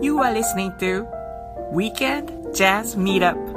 You are listening to Weekend Jazz Meetup.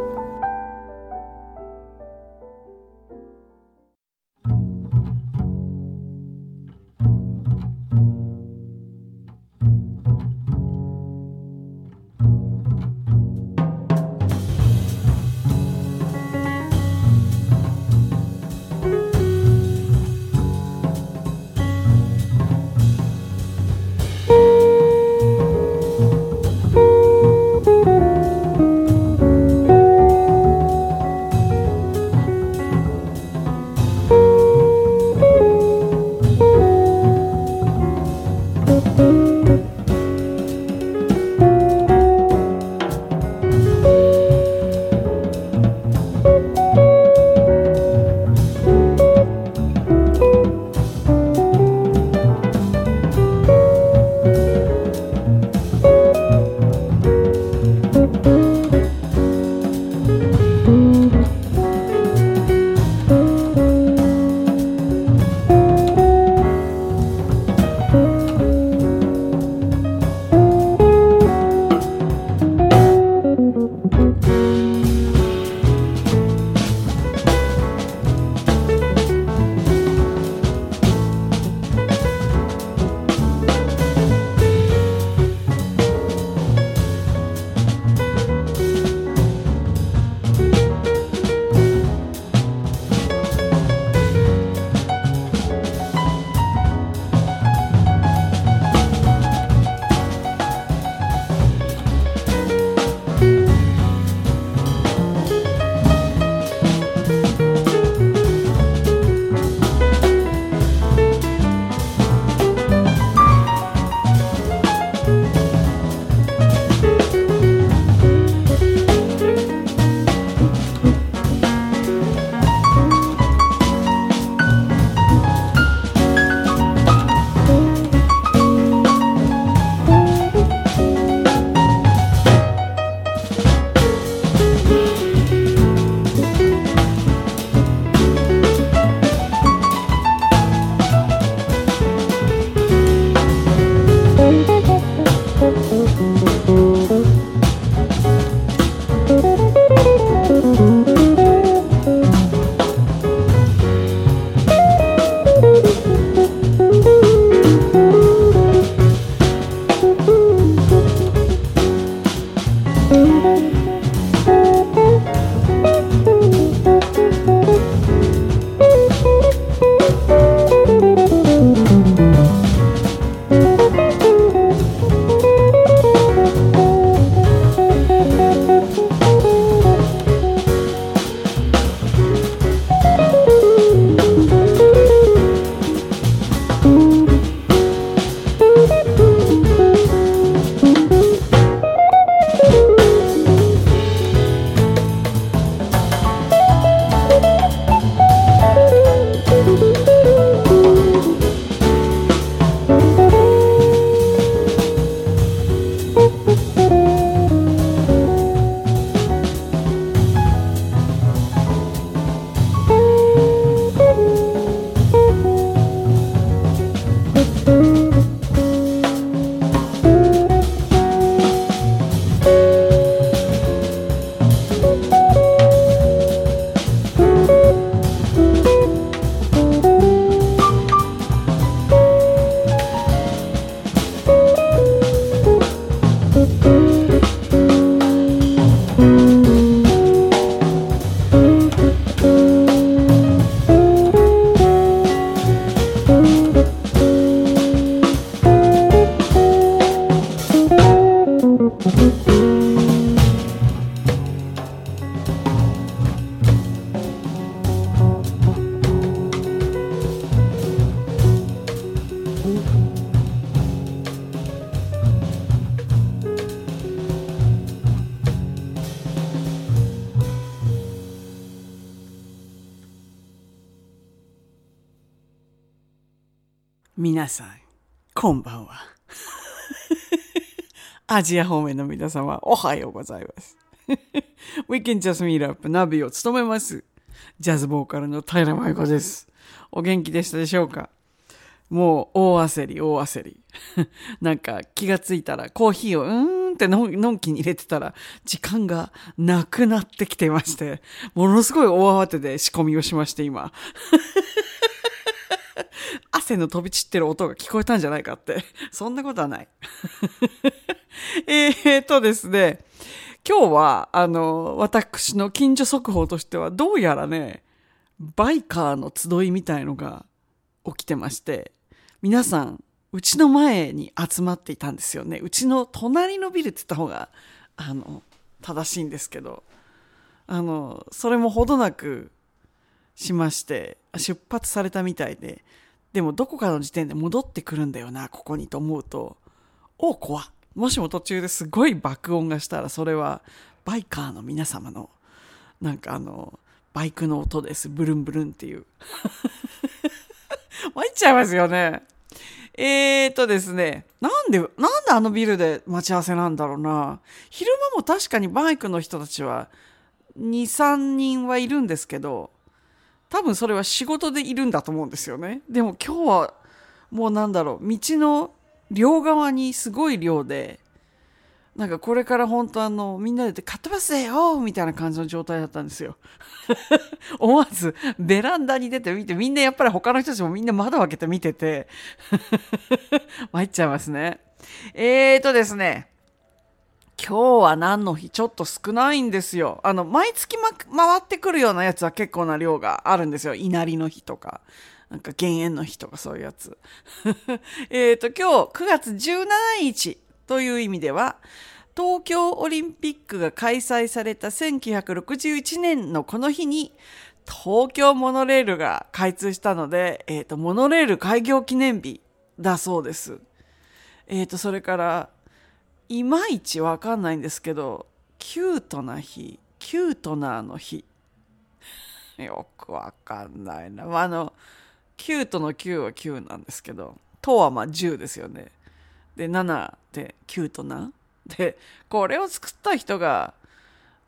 アジア方面の皆様、おはようございます。Weekend Just Meet Up ナビを務めます。ジャズボーカルの平真由子です。お元気でしたでしょうか？もう大焦り、大焦り。なんか気がついたらコーヒーをうーんってのんきに入れてたら、時間がなくなってきていまして、ものすごい大慌てで仕込みをしまして、今。汗の飛び散ってる音が聞こえたんじゃないかって。そんなことはない。えーとですね、今日は、あの、私の近所速報としては、どうやらね、バイカーの集いみたいのが起きてまして、皆さん、うちの前に集まっていたんですよね。うちの隣のビルって言った方が、あの、正しいんですけど、あの、それもほどなくしまして、出発されたみたいで、でもどこかの時点で戻ってくるんだよな、ここにと思うと、おお怖っもしも途中ですごい爆音がしたら、それはバイカーの皆様の、なんかあの、バイクの音です。ブルンブルンっていう。参っちゃいますよね。えーとですね、なんで、なんであのビルで待ち合わせなんだろうな。昼間も確かにバイクの人たちは2、3人はいるんですけど、多分それは仕事でいるんだと思うんですよね。でも今日はもうなんだろう、道の両側にすごい量で、なんかこれから本当あの、みんなで買ってますよみたいな感じの状態だったんですよ。思わずベランダに出て見て、みんなやっぱり他の人たちもみんな窓開けて見てて、参っちゃいますね。えーとですね、今日は何の日？ちょっと少ないんですよ。あの、毎月、ま、回ってくるようなやつは結構な量があるんですよ。稲荷の日とか。なんか減塩の日とかそういうやつ。えっと、今日9月17日という意味では、東京オリンピックが開催された1961年のこの日に、東京モノレールが開通したので、えっ、と、モノレール開業記念日だそうです。えっ、と、それから、いまいちわかんないんですけど、キュートな日、キュートナーの日。よくわかんないな。まあ、あの、キュートの9は9なんですけど、とはまあ10ですよね。で、7でキュートな。で、これを作った人が、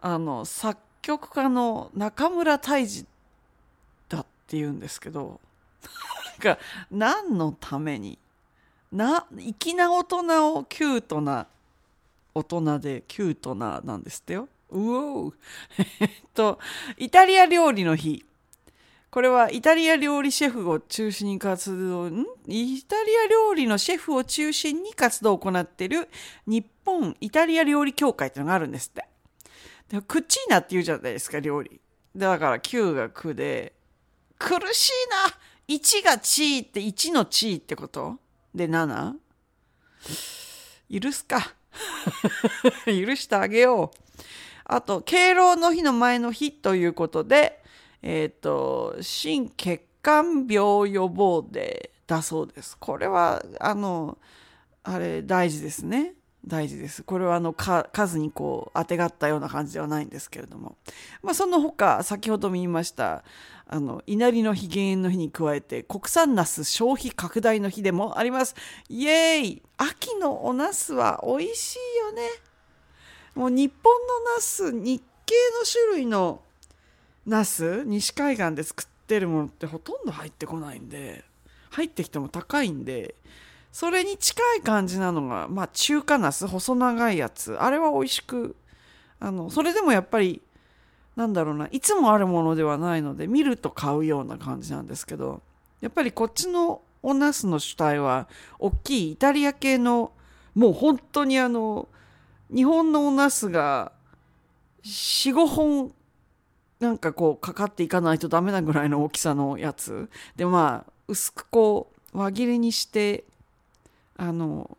あの、作曲家の中村泰治だって言うんですけど、なんか、何のために、な、粋な大人をキュートな大人でキュートななんですってよ。うおーえっと、イタリア料理の日。これはイタリア料理シェフを中心に活動、ん？イタリア料理のシェフを中心に活動を行っている日本イタリア料理協会っていうのがあるんですって。でクッチーナって言うじゃないですか、料理。だから9が9で、苦しいな !1 がチーって1のチーってこと？で 7? 許すか。許してあげよう。あと、敬老の日の前の日ということで、えっ、と、心血管病予防デーだそうです。これは、あの、あれ、大事ですね。大事です。これはあの数にこう当てがったような感じではないんですけれども。まあその他、先ほども言いました、あの、稲荷の日、減塩の日に加えて、国産ナス消費拡大の日でもあります。イエーイ秋のおナスは美味しいよね。もう日本のナス、日系の種類のナス、西海岸で作ってるものってほとんど入ってこないんで、入ってきても高いんで、それに近い感じなのが、まあ中華ナス、細長いやつ。あれは美味しく、あの、それでもやっぱり、なんだろうな、いつもあるものではないので、見ると買うような感じなんですけど、やっぱりこっちのおナスの主体は、大きいイタリア系の、もう本当にあの、日本のおナスが、4、5本、なんかこう、かかっていかないとダメなぐらいの大きさのやつ。で、まあ、薄くこう、輪切りにして、あの、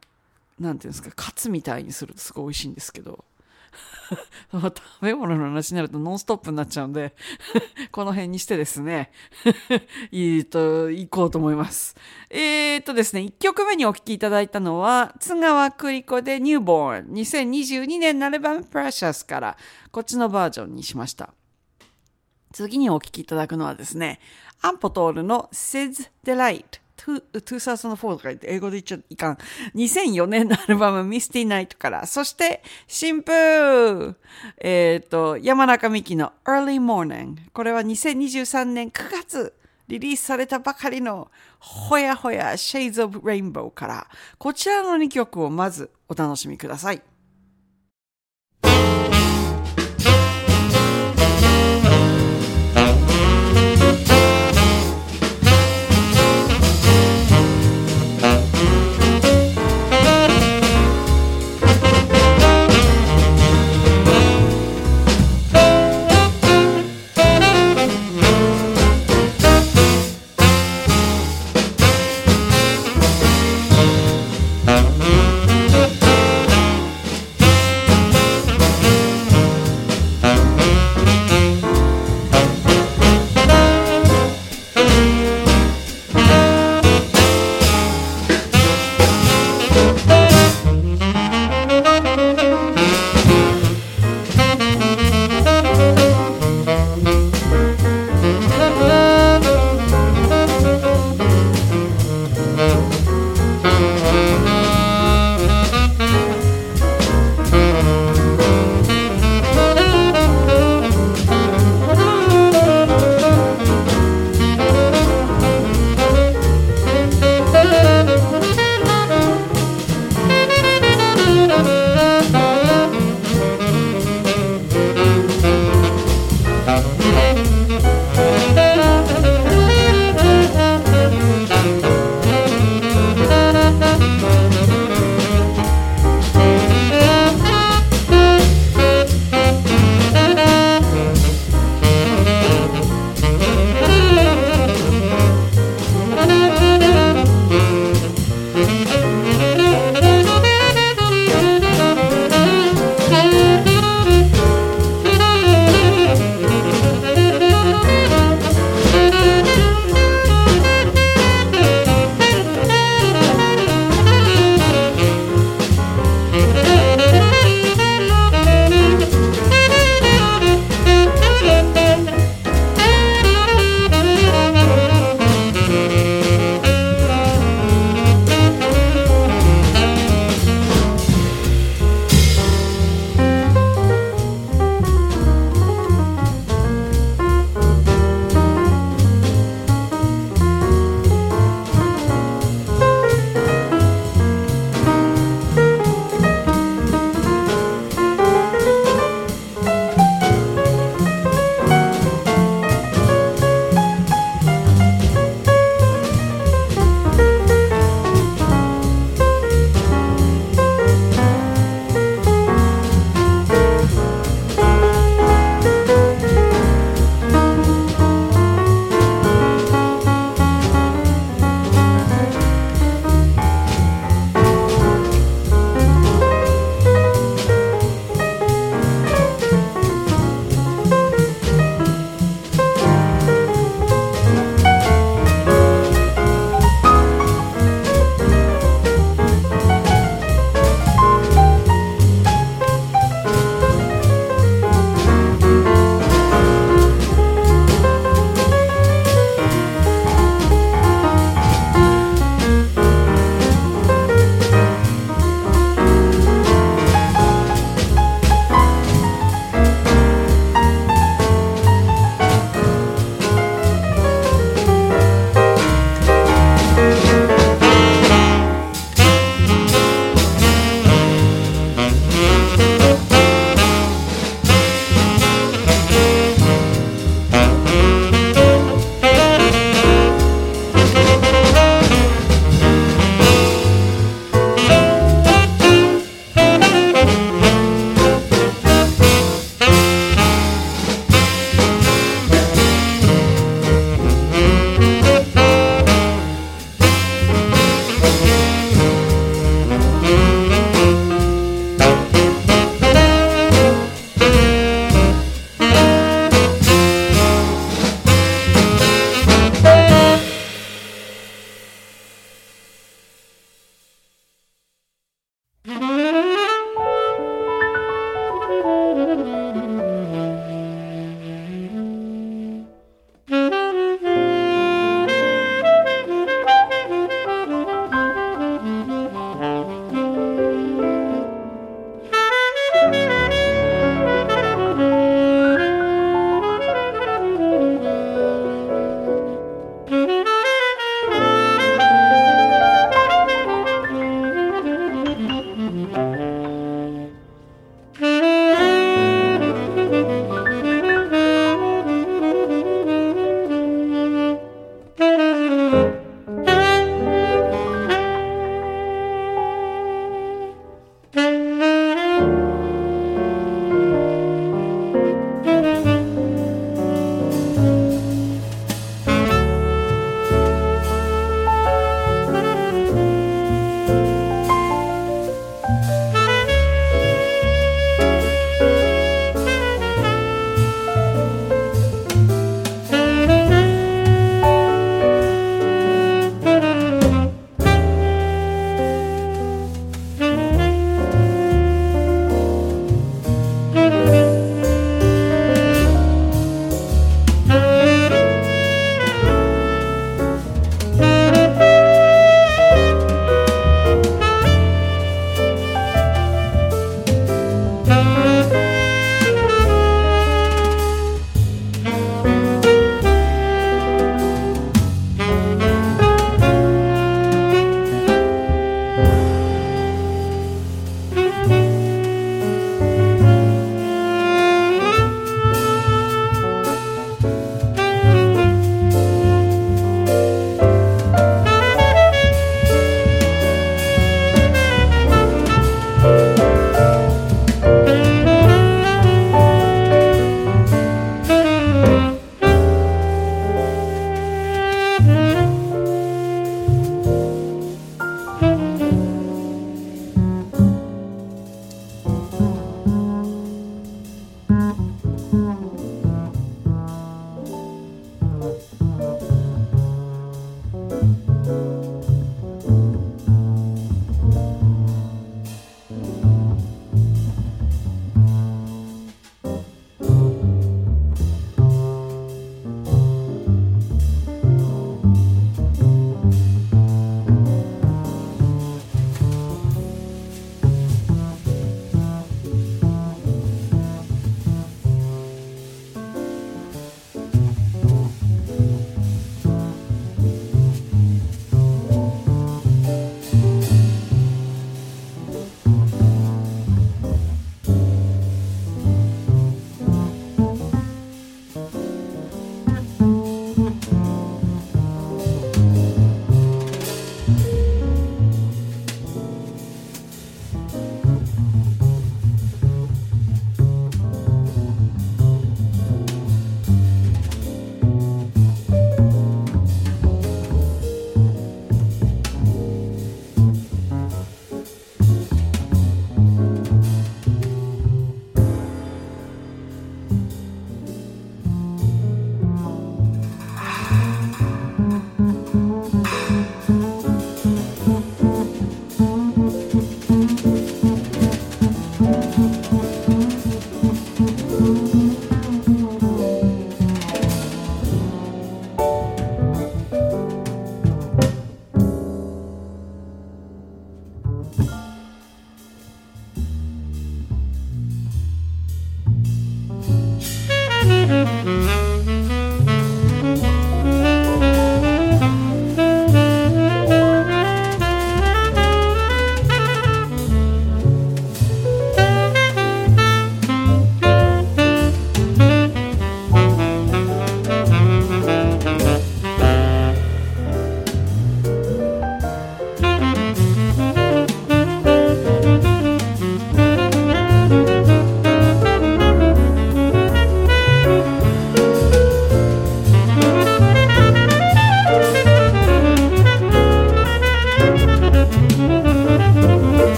なんていうんですか、カツみたいにするとすごい美味しいんですけど、食べ物の話になるとノンストップになっちゃうんで、この辺にしてですね、いいと、行こうと思います。えー、っとですね、1曲目にお聴きいただいたのは、津川栗子でニューボーン、2022年のアルバムプレシャスから、こっちのバージョンにしました。次にお聴きいただくのはですね、アンポトールの Sid's Delight。2004とか言って英語で言っちゃいかん。2004年のアルバム Misty Night から、そして新風えっ、と、山中美希の Early Morning。これは2023年9月リリースされたばかりのほやほや Shades of Rainbow から、こちらの2曲をまずお楽しみください。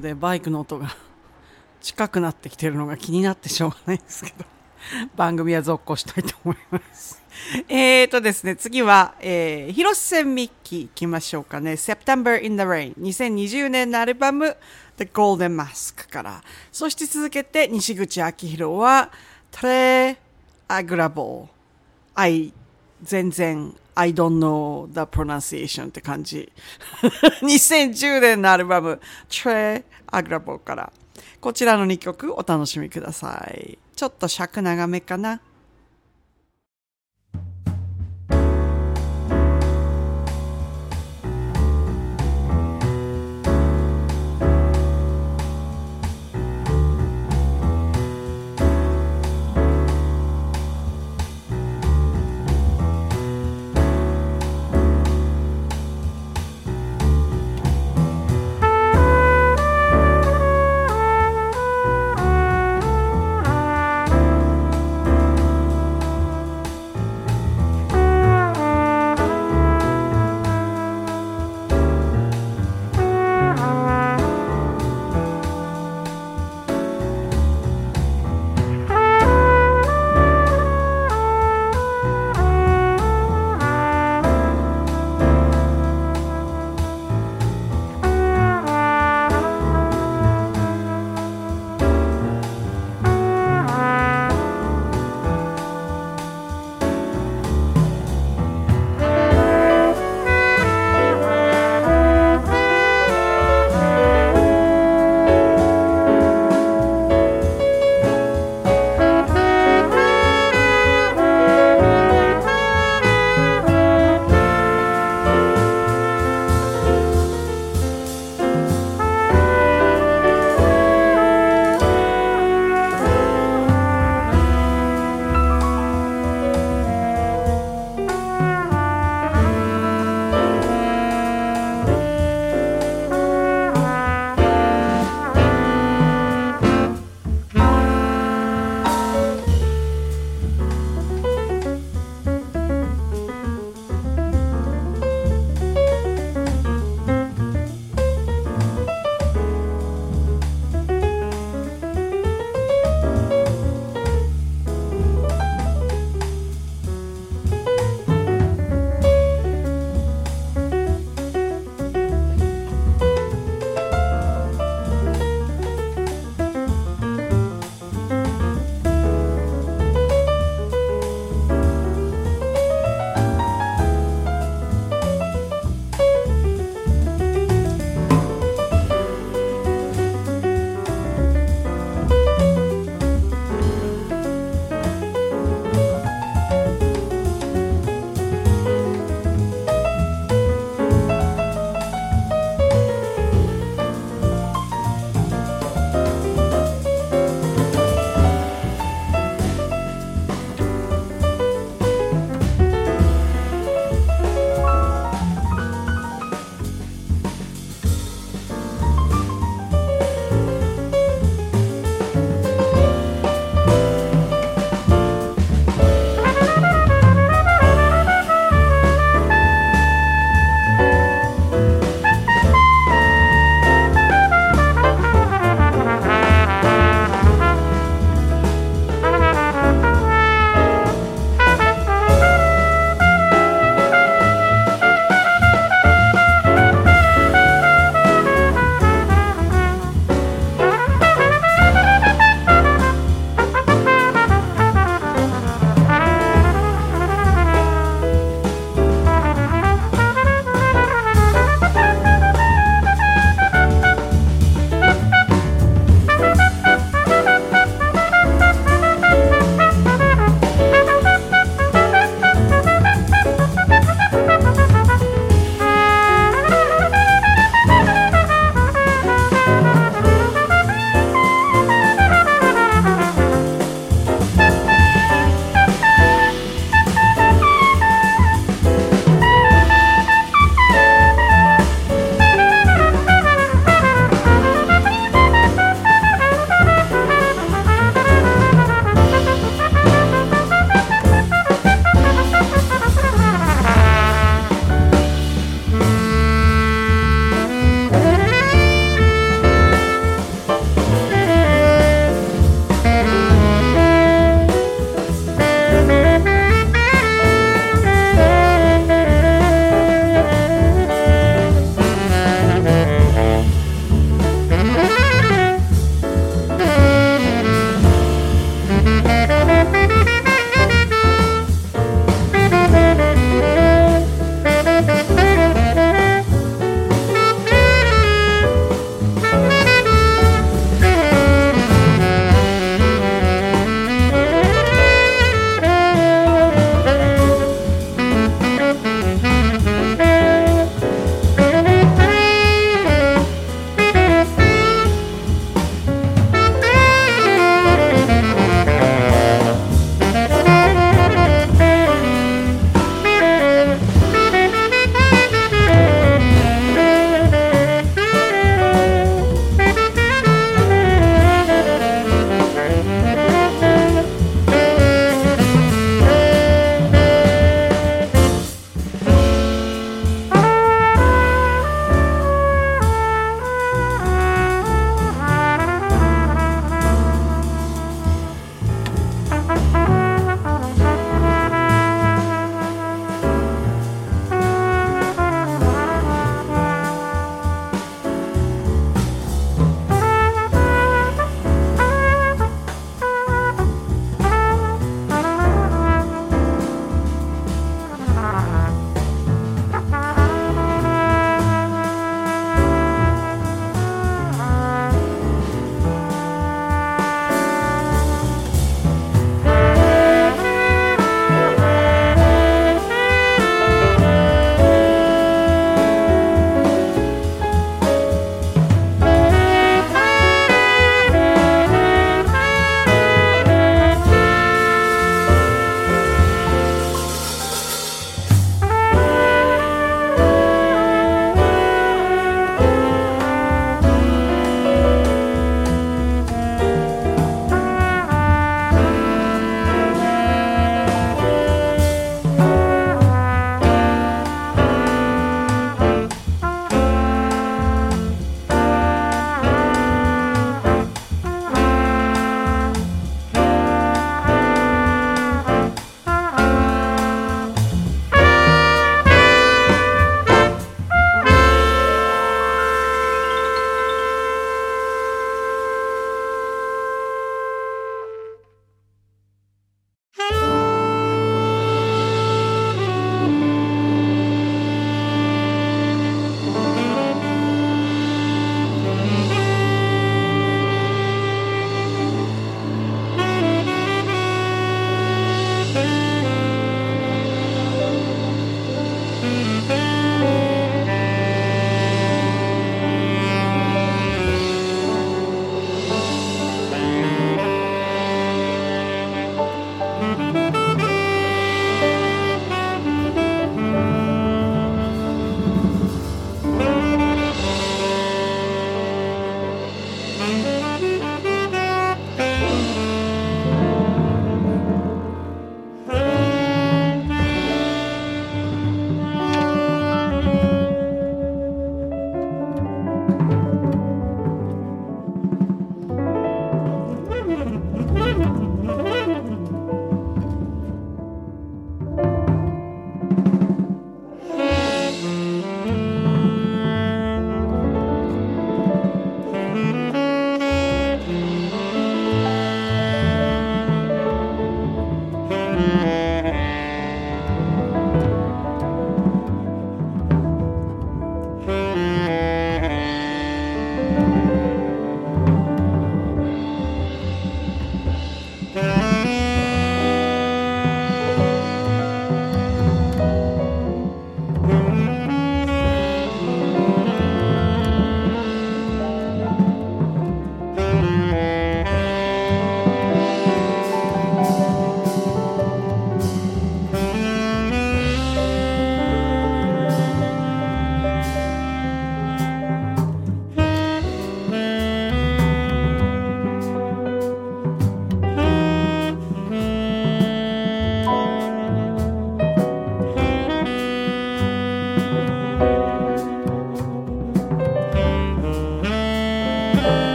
でバイクの音が近くなってきてるのが気になってしょうがないんですけど番組は続行したいと思います。えーとですね次は、えー、広瀬美樹いきましょうかね。September in the Rain 2020年のアルバム The Golden Mask から。そして続けて西口明宏は Tre Agrable I 全然 I don't know the pronunciation って感じ。2010年のアルバム Tre Agrable からこちらの2曲お楽しみください。ちょっと尺長めかな。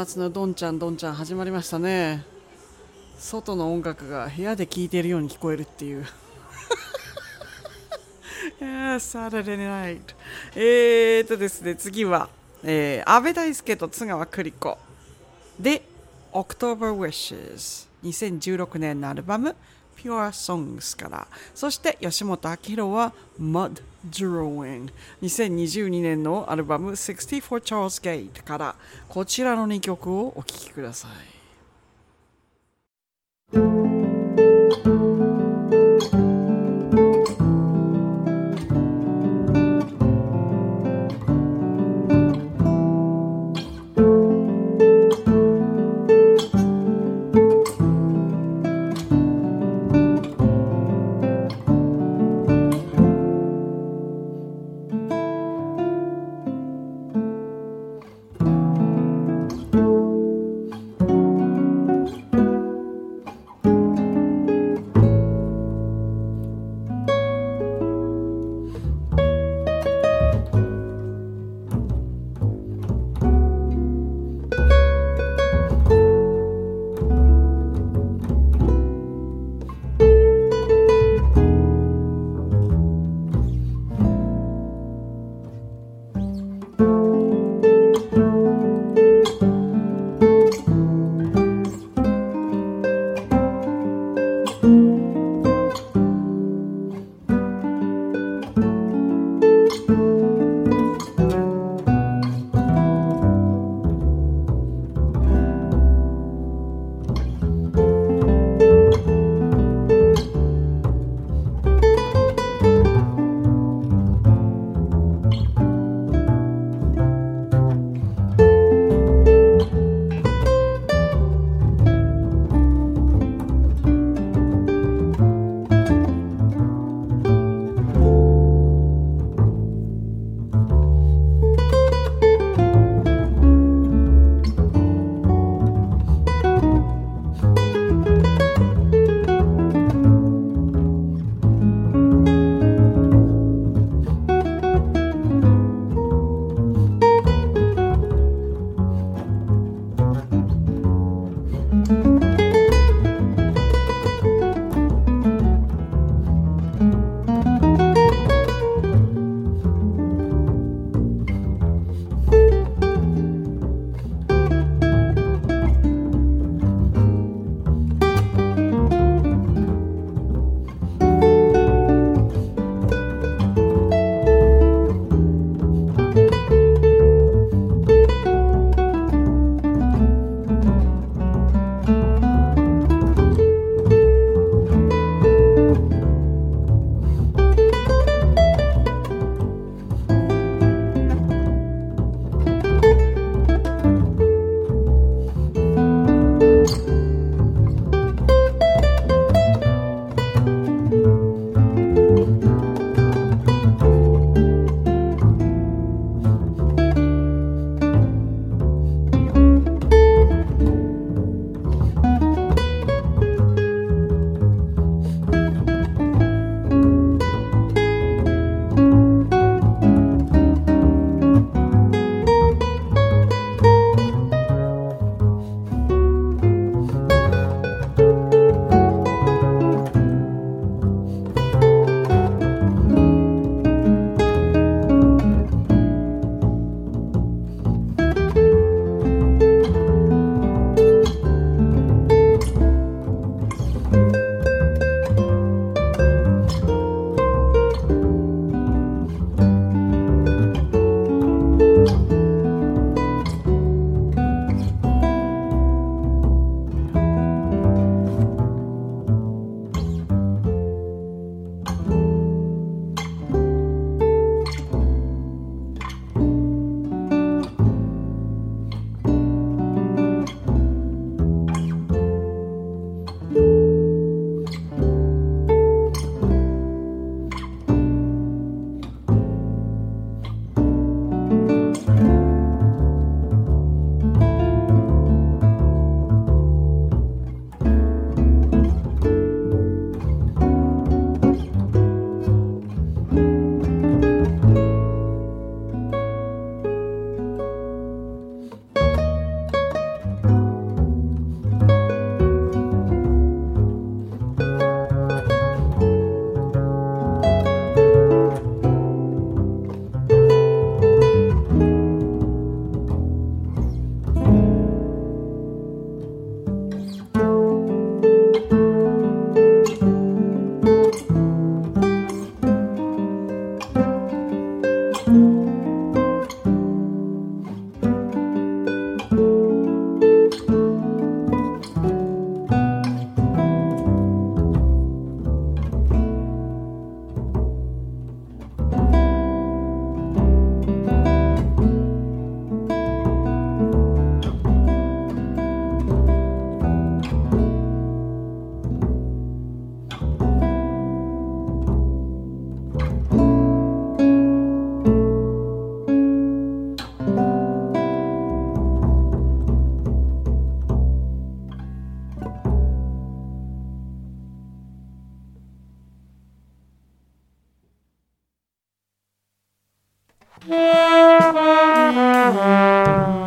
あ週末のどんちゃんどんちゃん始まりましたね。外の音楽が部屋で聴いているように聞こえるっていう。yeah, Saturday night えーとですね次は、えー、安倍大輔と津川栗子。で October Wishes 2016年のアルバム Pure Songs から。そして吉本明宏は Mud Drawing 2022年のアルバム64 Charles Gate から。こちらの2曲をお聴きください。Thank you.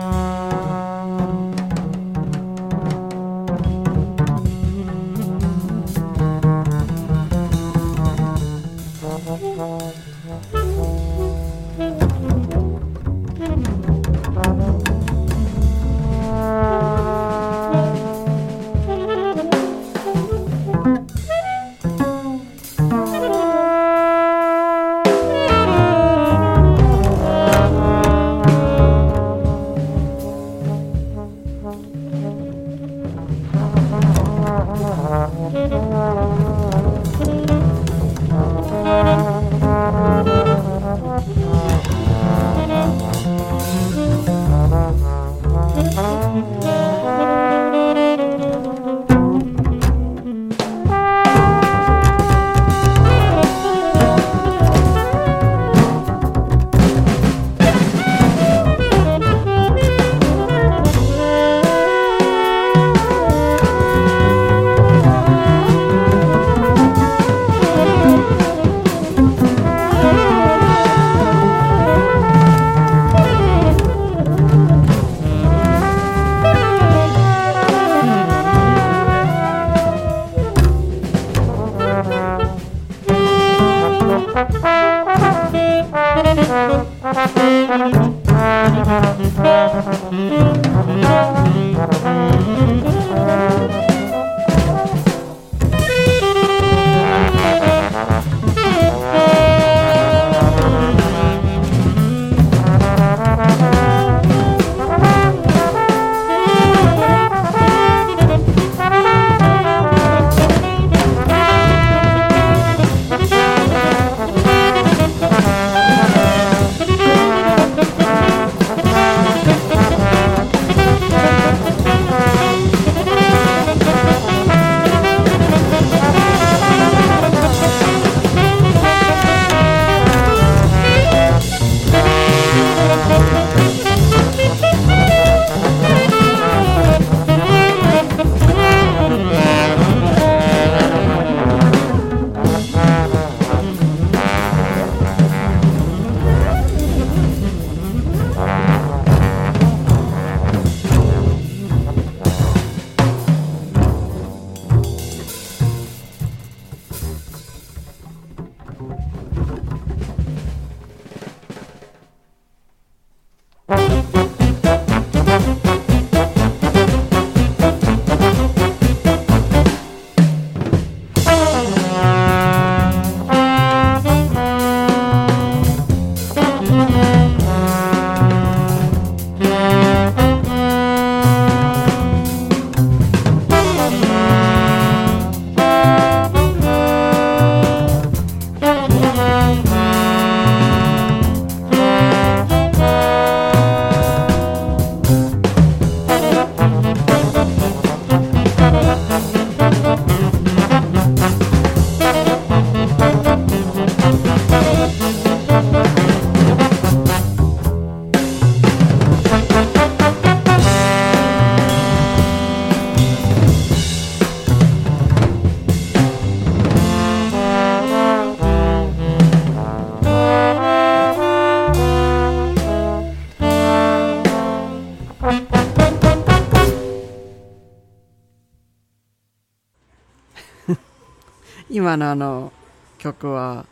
今のあの曲は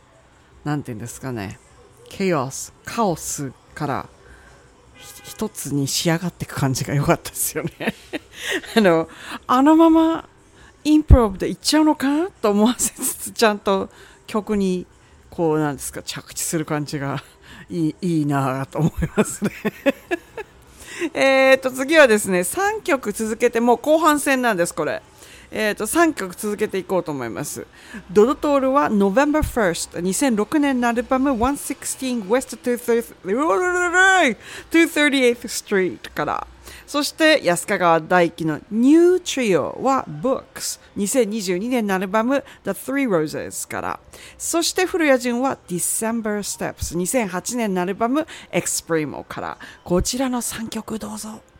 何て言うんですかね。ケオスカオスから一つに仕上がっていく感じが良かったですよね。あのあのままインプロブでいっちゃうのかと思わせつつちゃんと曲にこうなんですか着地する感じが いいいいなと思いますね。えっと次はですね3曲続けてもう後半戦なんですこれ。えー、と3曲続けていこうと思います。ドドトールは November 1st 2006年のアルバム116 West 238th Street からそして安川大輝の New Trio は Books 2022年のアルバム The Three Roses からそして古谷潤は December Steps 2008年のアルバム Exprimo からこちらの3曲どうぞ。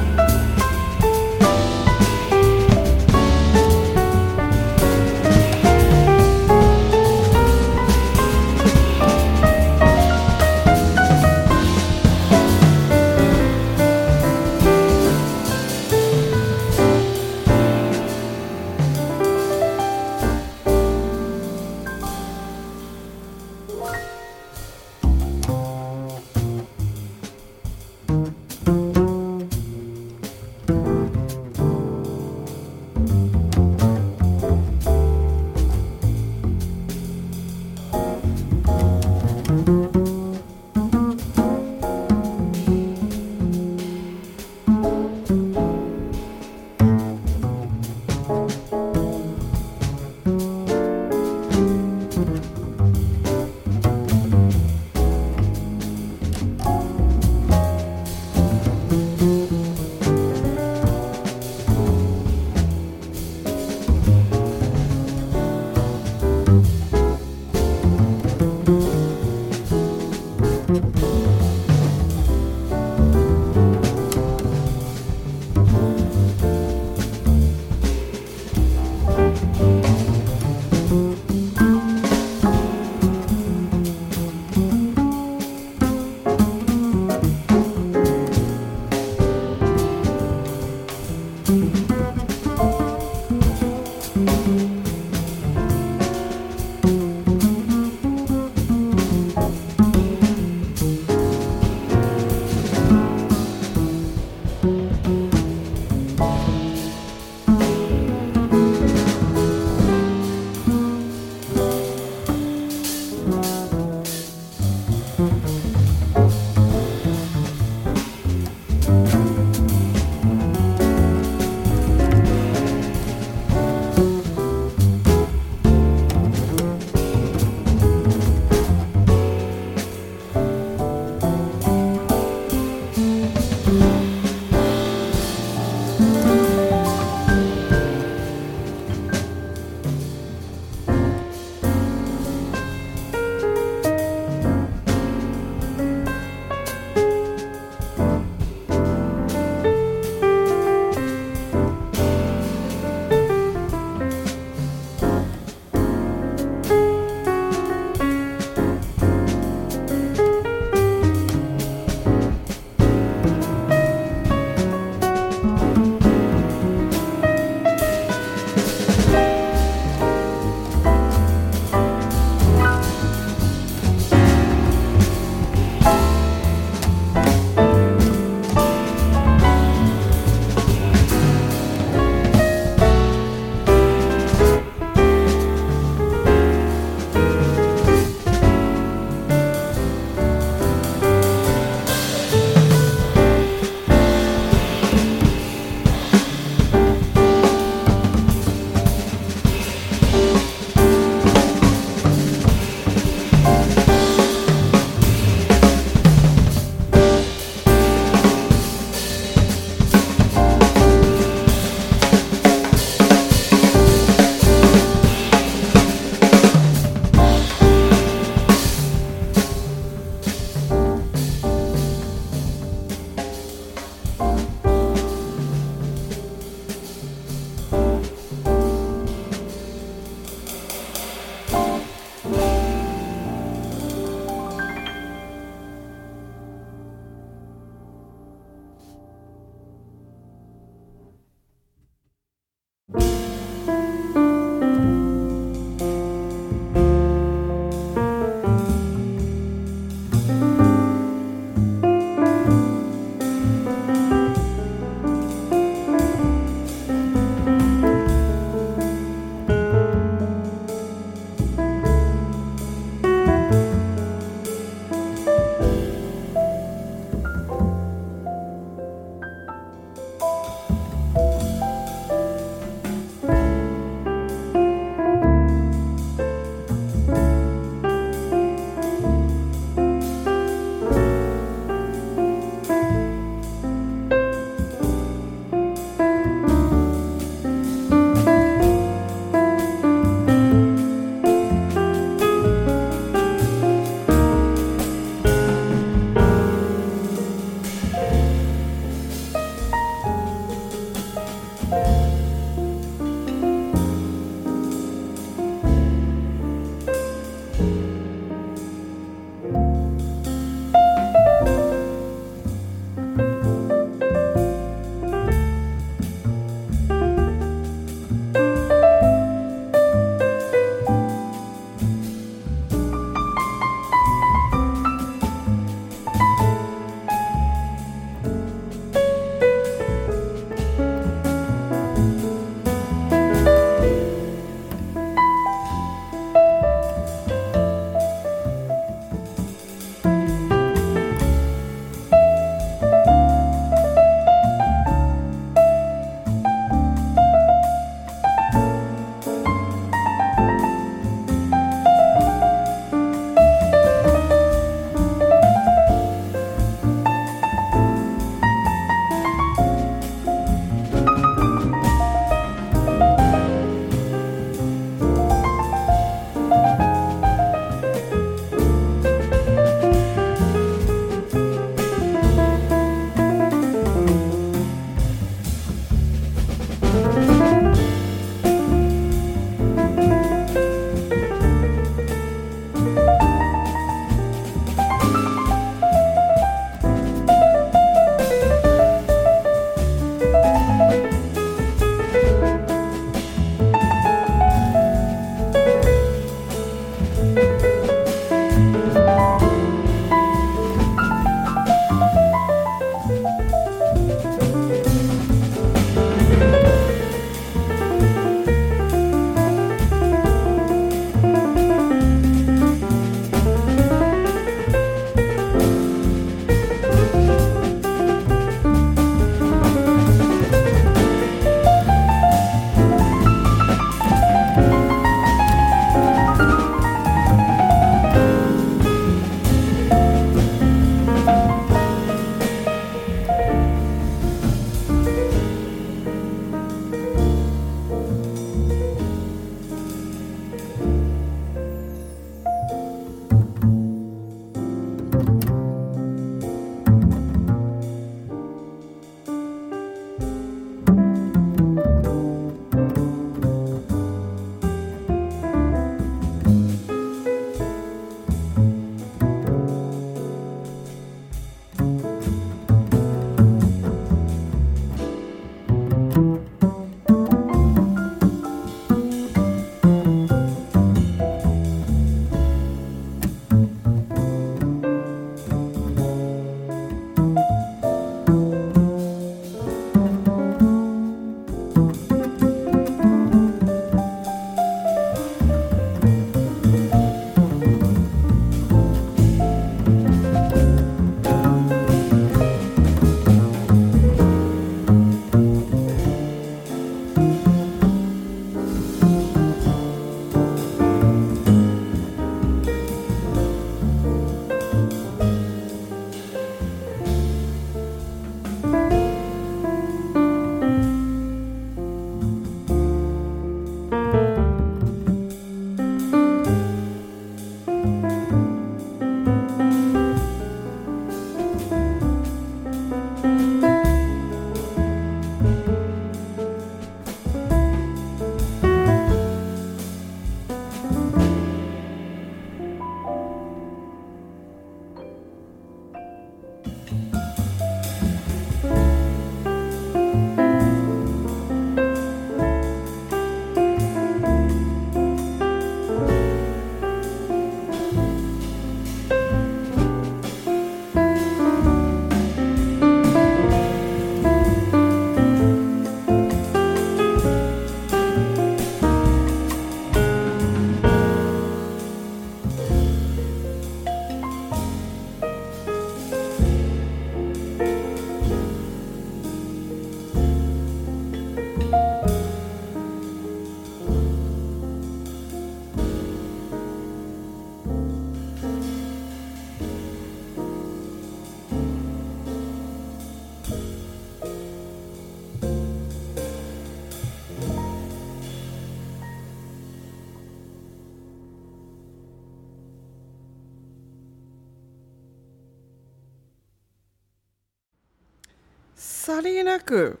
さりげなく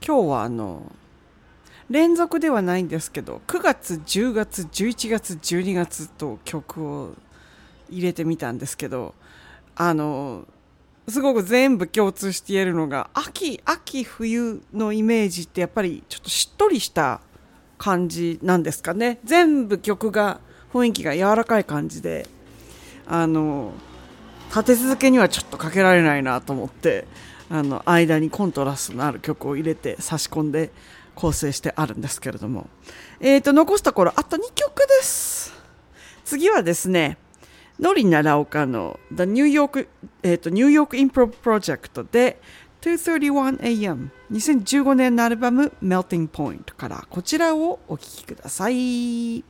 今日はあの連続ではないんですけど9月10月11月12月と曲を入れてみたんですけどあのすごく全部共通して言えるのが秋秋冬のイメージってやっぱりちょっとしっとりした感じなんですかね。全部曲が雰囲気が柔らかい感じであの立て続けにはちょっとかけられないなと思ってあの間にコントラストのある曲を入れて差し込んで構成してあるんですけれども、えー、と残すところあと2曲です。次はですねノリ奈良岡の The New York、えー、と New York Improv Project で 2:31am 2015年のアルバム Melting Point から。こちらをお聴きください。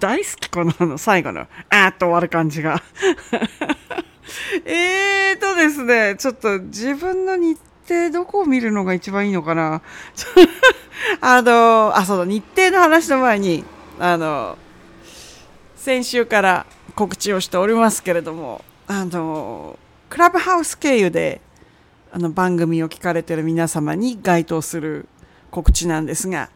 大好きこの最後のあーっと終わる感じが。えーとですねちょっと自分の日程どこを見るのが一番いいのかな。あのあそうだ日程の話の前にあの先週から告知をしておりますけれどもあのクラブハウス経由であの番組を聞かれてる皆様に該当する告知なんですが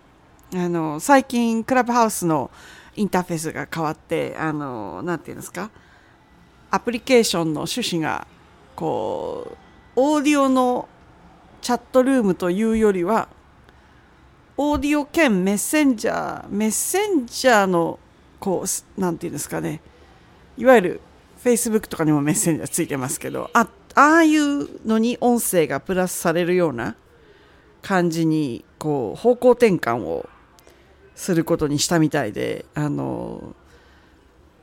あの最近クラブハウスのインターフェースが変わってあのなんていうんですか？アプリケーションの趣旨がこうオーディオのチャットルームというよりはオーディオ兼メッセンジャーメッセンジャーのこうなんていうんですかね。いわゆる Facebook とかにもメッセンジャーついてますけどあああいうのに音声がプラスされるような感じにこう方向転換をすることにしたみたいであの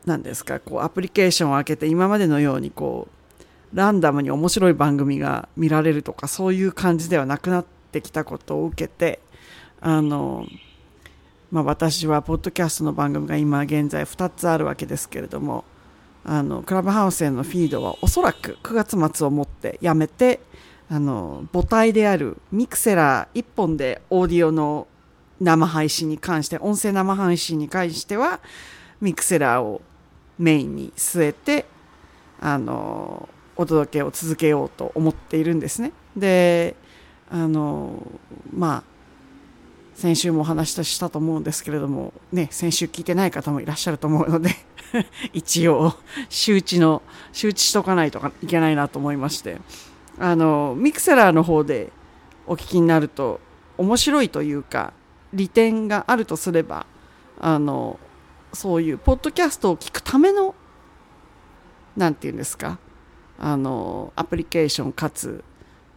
何ですかこうアプリケーションを開けて今までのようにこうランダムに面白い番組が見られるとかそういう感じではなくなってきたことを受けてあの、まあ、私はポッドキャストの番組が今現在2つあるわけですけれどもあのクラブハウスへのフィードはおそらく9月末をもってやめてあの母体であるミクセラー1本でオーディオの生配信に関して音声生配信に関してはミクセラーをメインに据えてあのお届けを続けようと思っているんですね。であのまあ先週もお話ししたと思うんですけれども、ね、先週聞いてない方もいらっしゃると思うので 一応周知の周知しとかないといけないなと思いましてあのミクセラーの方でお聞きになると面白いというか利点があるとすればあのそういうポッドキャストを聞くための何て言うんですかあのアプリケーションかつ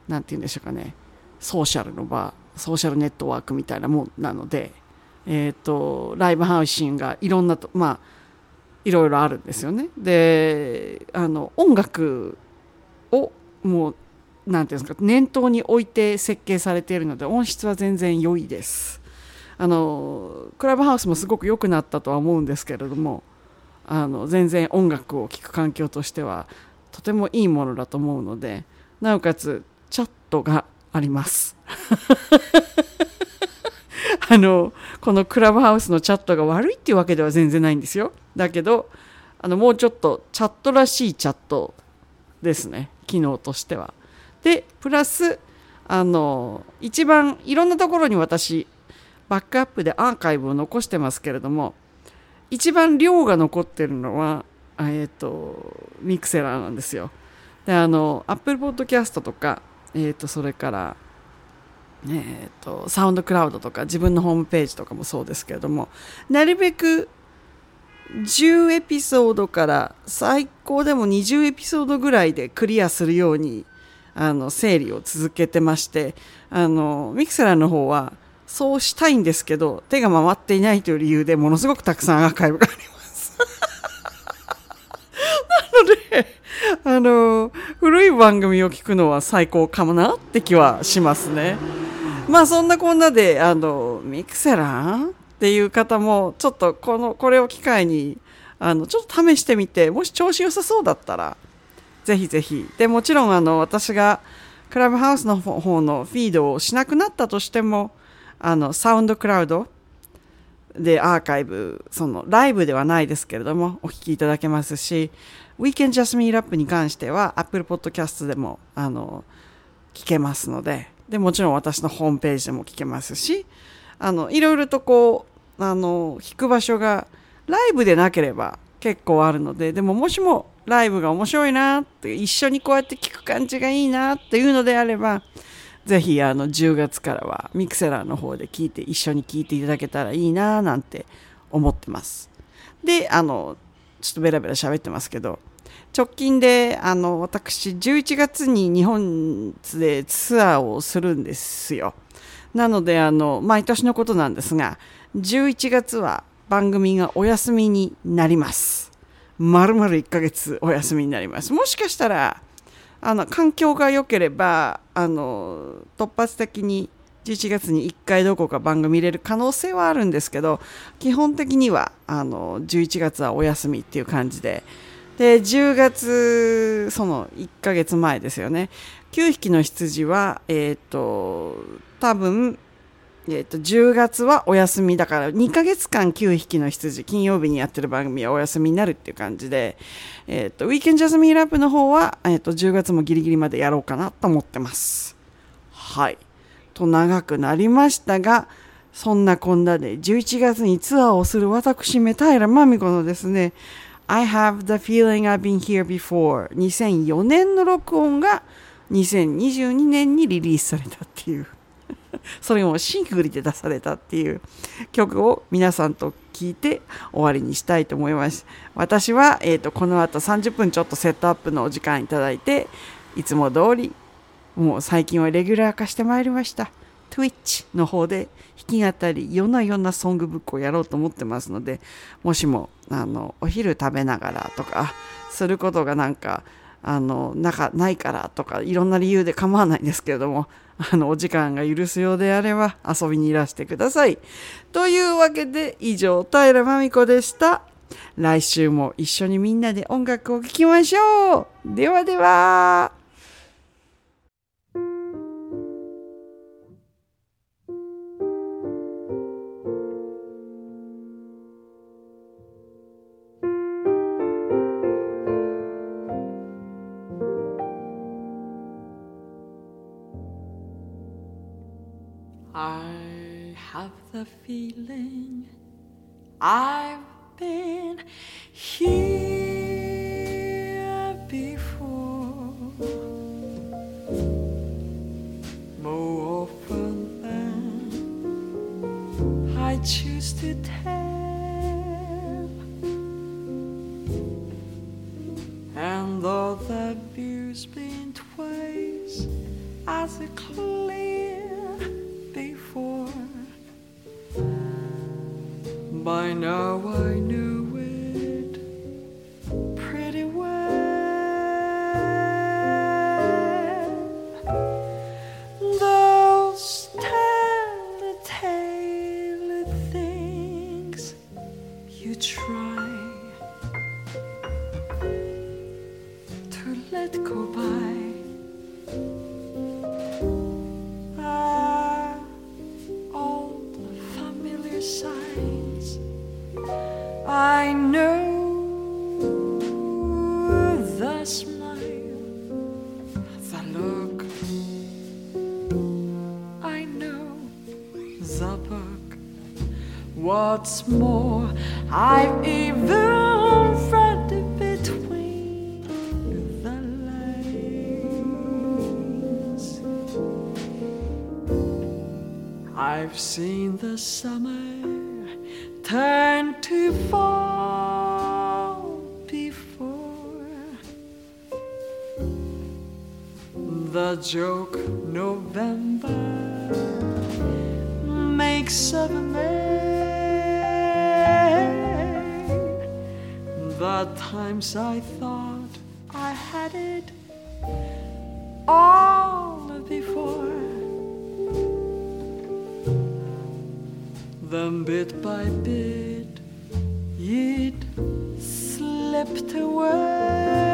何て言うんでしょうかねソーシャルの場ソーシャルネットワークみたいなもんなので、えーと、ライブ配信がいろんなとまあいろいろあるんですよね。であの音楽をもう何て言うんですか念頭に置いて設計されているので音質は全然良いです。あのクラブハウスもすごく良くなったとは思うんですけれどもあの全然音楽を聴く環境としてはとてもいいものだと思うのでなおかつチャットがあります。あのこのクラブハウスのチャットが悪いっていうわけでは全然ないんですよ。だけどあのもうちょっとチャットらしいチャットですね。機能としては。でプラスあの一番いろんなところに私バックアップでアーカイブを残してますけれども一番量が残ってるのはえっ、ー、とミクセラーなんですよ。であのアップルポッドキャストとかえー、とそれからえーと、サウンドクラウドとか自分のホームページとかもそうですけれどもなるべく10エピソードから最高でも20エピソードぐらいでクリアするようにあの整理を続けてましてあのミクセラーの方はそうしたいんですけど手が回っていないという理由でものすごくたくさんアーカイブがあります。なのであの古い番組を聞くのは最高かもなって気はしますね。まあそんなこんなであのミクセラーっていう方もちょっとこのこれを機会にあのちょっと試してみてもし調子良さそうだったらぜひぜひ。でもちろんあの私がクラブハウスの方のフィードをしなくなったとしてもあのサウンドクラウドでアーカイブそのライブではないですけれどもお聞きいただけますし Weekend Just Me Up に関しては Apple Podcast でもあの聞けますのででもちろん私のホームページでも聞けますしあのいろいろとこうあの聞く場所がライブでなければ結構あるのででももしもライブが面白いなって一緒にこうやって聞く感じがいいなっていうのであればぜひあの10月からはミクセラーの方で聞いて一緒に聞いていただけたらいいななんて思ってます。であのちょっとベラベラ喋ってますけど直近であの私11月に日本でツアーをするんですよ。なのであの毎年のことなんですが11月は番組がお休みになります。まるまる1ヶ月お休みになります。もしかしたらあの環境が良ければあの突発的に11月に1回どこか番組入れる可能性はあるんですけど基本的にはあの11月はお休みっていう感じで。で10月その1ヶ月前ですよね。9匹の羊はえっ、ー、と多分えーと、10月はお休みだから2ヶ月間9匹の羊金曜日にやってる番組はお休みになるっていう感じで、えーと、ウィーケンジャズミーラップの方は、えーと、と10月もギリギリまでやろうかなと思ってます。はい。と長くなりましたがそんなこんなで11月にツアーをする私め平真美子のですね I have the feeling I've been here before 2004年の録音が2022年にリリースされたっていう。それもシングルで出されたっていう曲を皆さんと聞いて終わりにしたいと思います。私は、えーと、この後30分ちょっとセットアップのお時間いただいて、いつも通り、もう最近はレギュラー化してまいりました。Twitch の方で弾き語り、いろんないろんなソングブックをやろうと思ってますので、もしも、あの、お昼食べながらとか、することがなんか、あの、なかないからとか、いろんな理由で構わないんですけれども、あの、お時間が許すようであれば遊びにいらしてください。というわけで、以上、平真美子でした。来週も一緒にみんなで音楽を聴きましょう。ではでは。I've been here What's more, I've even read between the lines. I've seen the summer turn to fall before the joke November makes of May. The times I thought I had it all before. Then bit by bit it slipped away.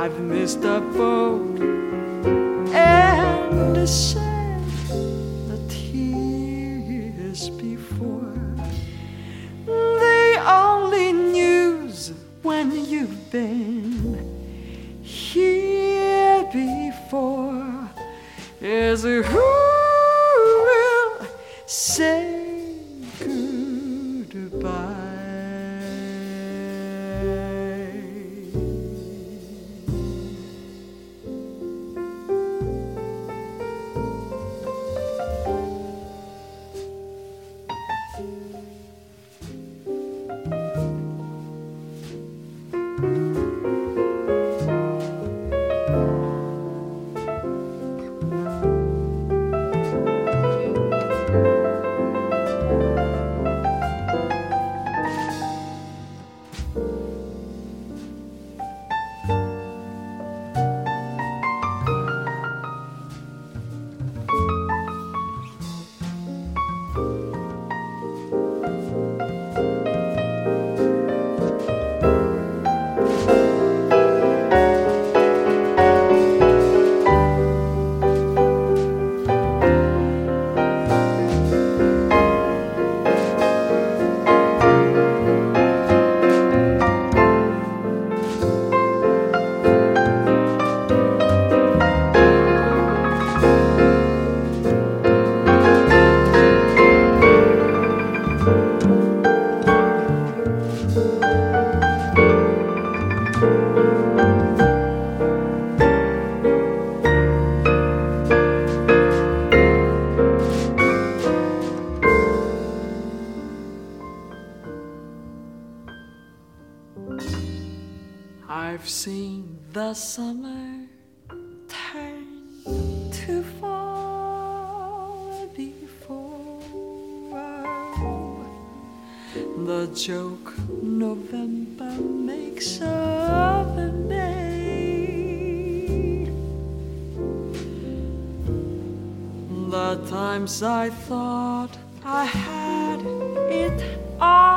I've missed a boat joke November makes of a day. The times I thought I had it all.